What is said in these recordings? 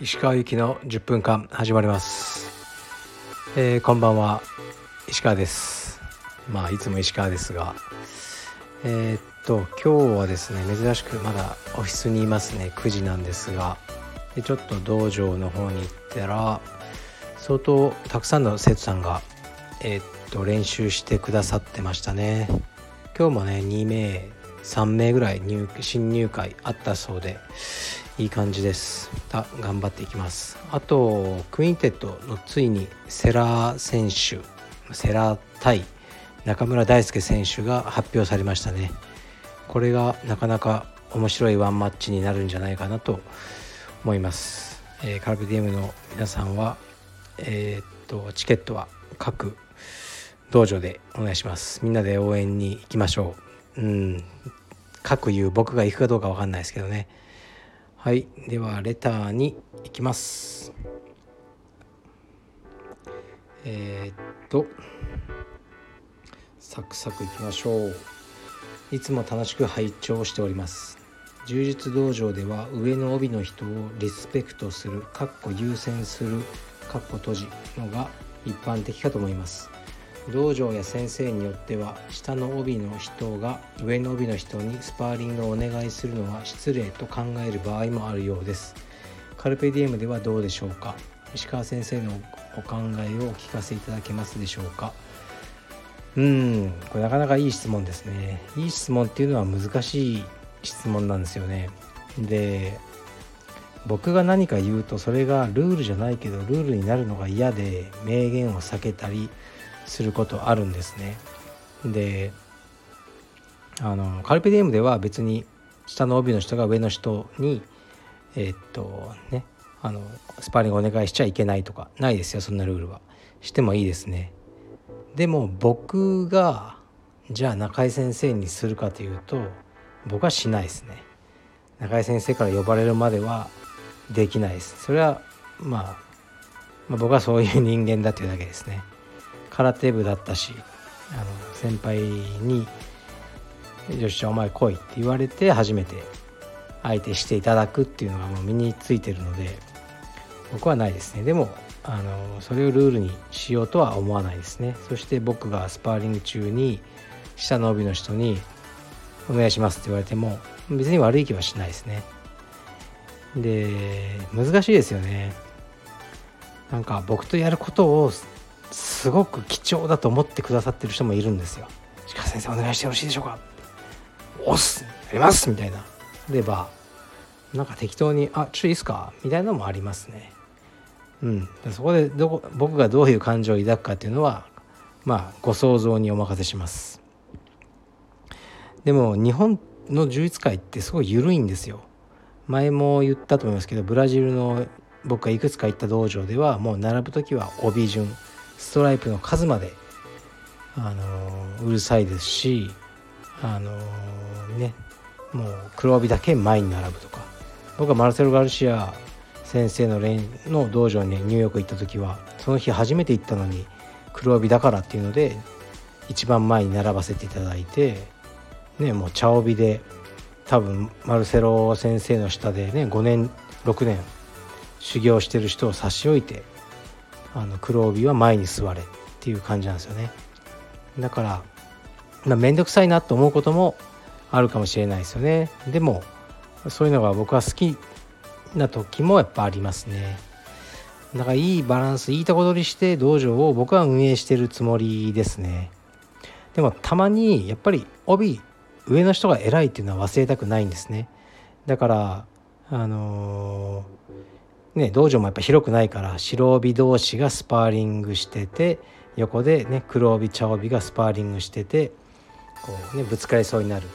石川行きの10分間始まります、えー、こんばんは。石川です。まあいつも石川ですが。えー、っと今日はですね珍しくまだオフィスにいますね。9時なんですが。でちょっと道場の方に行ったら相当たくさんの生徒さんがえー、っと練習してくださってましたね。今日もね2名3名ぐらい入新入会あったそうでいい感じです。頑張っていきます。あと QUINTET のついにセラー選手セラー対中村大輔選手が発表されましたね。これがなかなか面白いワンマッチになるんじゃないかなと思います、えー、カルペディエムの皆さんはえー、っとチケットは各道場でお願いします。みんなで応援に行きましょう。うん。各言う僕が行くかどうか分かんないですけどね。はい。ではレターに行きます。えー、っとサクサクいきましょう。いつも楽しく拝聴しております。充実道場では上の帯の人をリスペクトするかっこ優先するかっこ閉じのが一般的かと思います。道場や先生によっては下の帯の人が上の帯の人にスパーリングをお願いするのは失礼と考える場合もあるようです。カルペディエムではどうでしょうか石川先生のお考えをお聞かせいただけますでしょうか？うんこれなかなかいい質問ですね。いい質問っていうのは難しい質問なんですよね。で僕が何か言うとそれがルールじゃないけどルールになるのが嫌で名言を避けたりすることあるんですね。であのカルペディエムでは別に下の帯の人が上の人にえー、っとねあのスパーリングお願いしちゃいけないとかないですよそんなルールは。してもいいですね。でも僕がじゃあ中井先生にするかというと僕はしないですね。中井先生から呼ばれるまではできないです。それはまあ、まあ、僕はそういう人間だというだけですね。空手部だったしあの先輩に「よしじゃあお前来い」って言われて初めて相手していただくっていうのがもう身についてるので僕はないですね。でもあのそれをルールにしようとは思わないですね。そして僕がスパーリング中に下の帯の人に「お願いします」って言われても別に悪い気はしないですね。で難しいですよね。なんか僕とやることをすごく貴重だと思ってくださってる人もいるんですよ。鹿先生お願いしてよろしいでしょうかおっすやりますみたいな。ればなんか適当に「あちょっといいっすか?」みたいなのもありますね。うん、そこでどこ僕がどういう感情を抱くかっていうのはまあご想像にお任せします。でも日本の充実界ってすごい緩いんですよ。前も言ったと思いますけどブラジルの僕がいくつか行った道場ではもう並ぶ時は帯順ストライプの数まで、あのうるさいですし、あのね、もう黒帯だけ前に並ぶとか。僕はマルセロ・ガルシア先生のの道場にニューヨーク行った時はその日初めて行ったのに黒帯だからっていうので一番前に並ばせていただいて、ね、もう茶帯で多分マルセロ先生の下でね5年6年修行してる人を差し置いてあの黒帯は前に座れっていう感じなんですよね。だから面倒くさいなと思うこともあるかもしれないですよね。でもそういうのが僕は好きな時もやっぱありますね。だからいいバランスいいとこ取りして道場を僕は運営してるつもりですね。でもたまにやっぱり帯上の人が偉いっていうのは忘れたくないんですね。だからあのーね、道場もやっぱ広くないから白帯同士がスパーリングしてて横でね黒帯茶帯がスパーリングしててこうねぶつかりそうになる。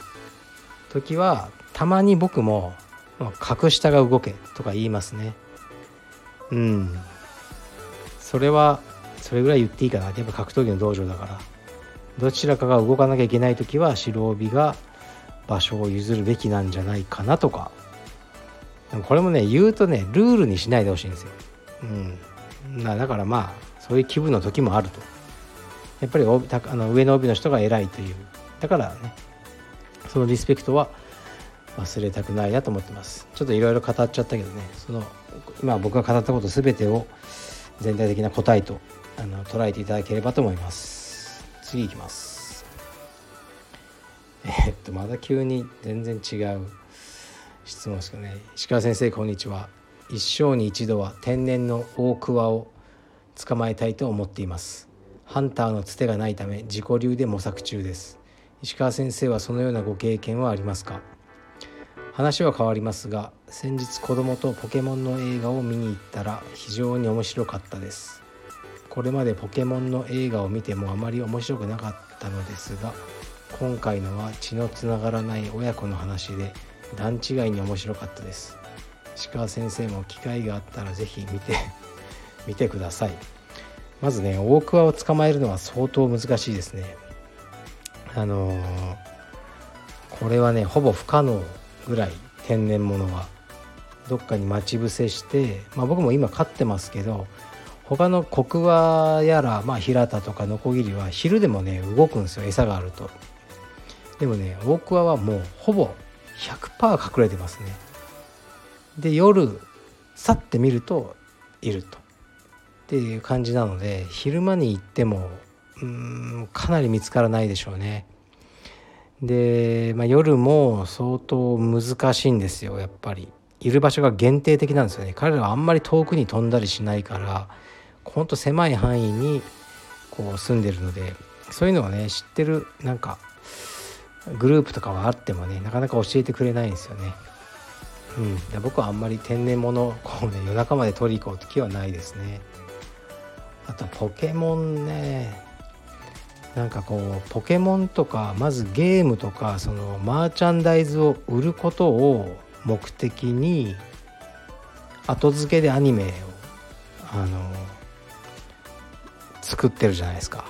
時はたまに僕も「格下が動け」とか言いますね。うん。それはそれぐらい言っていいかな。やっぱ格闘技の道場だから。どちらかが動かなきゃいけない時は白帯が場所を譲るべきなんじゃないかなとか。これもね言うとねルールにしないでほしいんですよ。うん、だからまあそういう気分の時もあると。やっぱりあの上の帯の人が偉いという。だからねそのリスペクトは忘れたくないなと思ってます。ちょっといろいろ語っちゃったけどねその今僕が語ったこと全てを全体的な答えとあの捉えていただければと思います。次いきます。え、っとまだ急に全然違う。質問ですけどね石川先生こんにちは。一生に一度は天然の大桑を捕まえたいと思っています。ハンターのつてがないため自己流で模索中です。石川先生はそのようなご経験はありますか？話は変わりますが先日子供とポケモンの映画を見に行ったら非常に面白かったです。これまでポケモンの映画を見てもあまり面白くなかったのですが今回のは血のつながらない親子の話で段違いに面白かったです。石川先生も機会があったら是非見て 見てください。まずね大桑を捕まえるのは相当難しいですね。あのー、これはねほぼ不可能ぐらい天然物は。どっかに待ち伏せして、まあ、僕も今飼ってますけど他のコクワやら、まあ、平田とかノコギリは昼でもね動くんですよ餌があると。でもね大桑はもうほぼ100%隠れてますね。で夜去ってみるといると。っていう感じなので昼間に行ってもうんかなり見つからないでしょうね。で、まあ、夜も相当難しいんですよやっぱり。いる場所が限定的なんですよね。彼らはあんまり遠くに飛んだりしないからほんと狭い範囲にこう住んでるので。そういうのはね知ってるなんかグループとかはあってもねなかなか教えてくれないんですよね。うん、で僕はあんまり天然物こうね夜中まで取り行こうって気はないですね。あとポケモンねなんかこうポケモンとかまずゲームとかそのマーチャンダイズを売ることを目的に後付けでアニメをあの作ってるじゃないですか。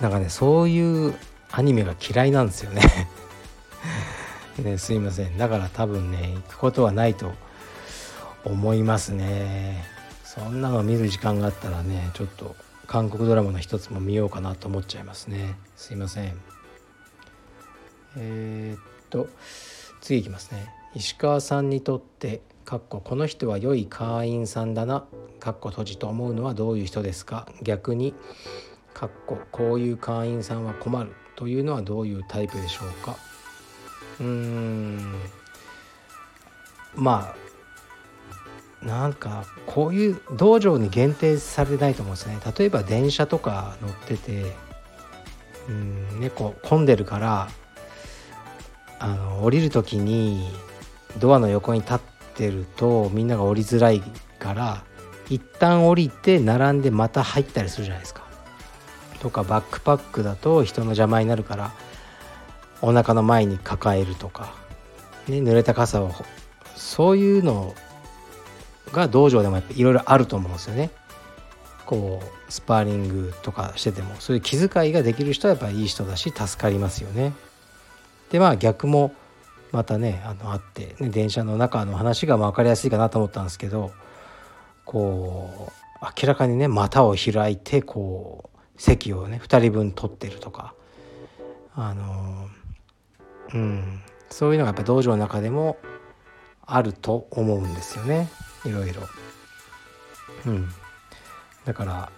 なんかねそういうアニメが嫌いなんですよね。ねすいません。だから多分ね行くことはないと思いますね。そんなの見る時間があったらねちょっと韓国ドラマの一つも見ようかなと思っちゃいますね。すいません。えー、っと次いきますね。石川さんにとってかっここの人は良い会員さんだなかっこ閉じと思うのはどういう人ですか？逆にかっここういう会員さんは困る。というのはどういうタイプでしょうか？うーん。まあなんかこういう道場に限定されないと思うんですね。例えば電車とか乗っててうん猫混んでるからあの降りる時にドアの横に立ってるとみんなが降りづらいから一旦降りて並んでまた入ったりするじゃないですか。とかバックパックだと人の邪魔になるからお腹の前に抱えるとか、ね、濡れた傘をそういうのが道場でもいろいろあると思うんですよね。こうスパーリングとかしててもそういう気遣いができる人はやっぱりいい人だし助かりますよね。でまあ逆もまたねあのあって、ね、電車の中の話が分かりやすいかなと思ったんですけどこう明らかにね股を開いてこう席をね2人分取ってるとかあのうんそういうのがやっぱ道場の中でもあると思うんですよねいろいろ。うん、だから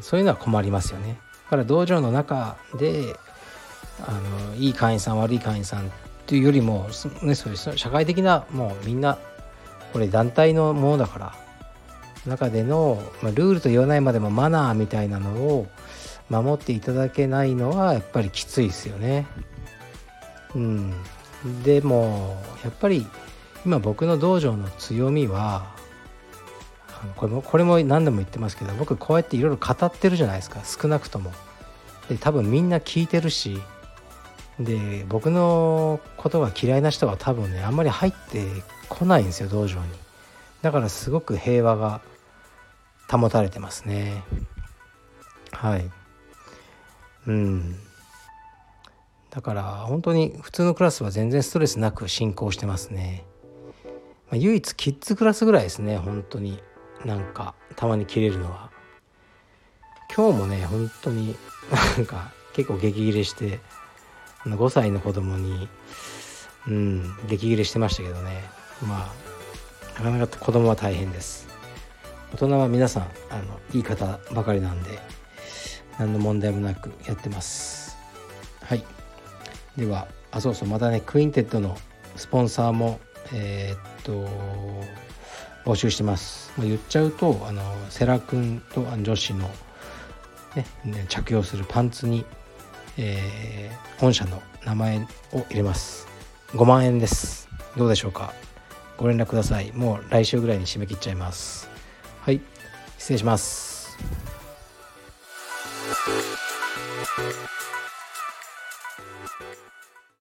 そういうのは困りますよね。だから道場の中であのいい会員さん悪い会員さんっていうよりも、ね、そういう社会的なもうみんなこれ団体のものだから中での、まあ、ルールと言わないまでもマナーみたいなのを守っていただけないのはやっぱりきついですよね。うん、でもやっぱり今僕の道場の強みはこれもこれも何度も言ってますけど僕こうやっていろいろ語ってるじゃないですか少なくとも。で多分みんな聞いてるしで僕のことが嫌いな人は多分ねあんまり入ってこないんですよ道場に。だからすごく平和が保たれてますね。はい。うん。だから本当に普通のクラスは全然ストレスなく進行してますね。まあ、唯一キッズクラスぐらいですね本当になんかたまに切れるのは。今日もね本当になんか結構激切れしてあの5歳の子供にうん激切れしてましたけどねまあなかなか子供は大変です大人は皆さんあのいい方ばかりなんで何の問題もなくやってます。はい。ではあそうそうまたね QUINTET のスポンサーもえー、っと募集してます、まあ、言っちゃうとあの世羅君と女子の、ね、ね、着用するパンツに、えー、御社の名前を入れます。5万円です。どうでしょうか。ご連絡ください。もう来週ぐらいに締め切っちゃいます。はい失礼します。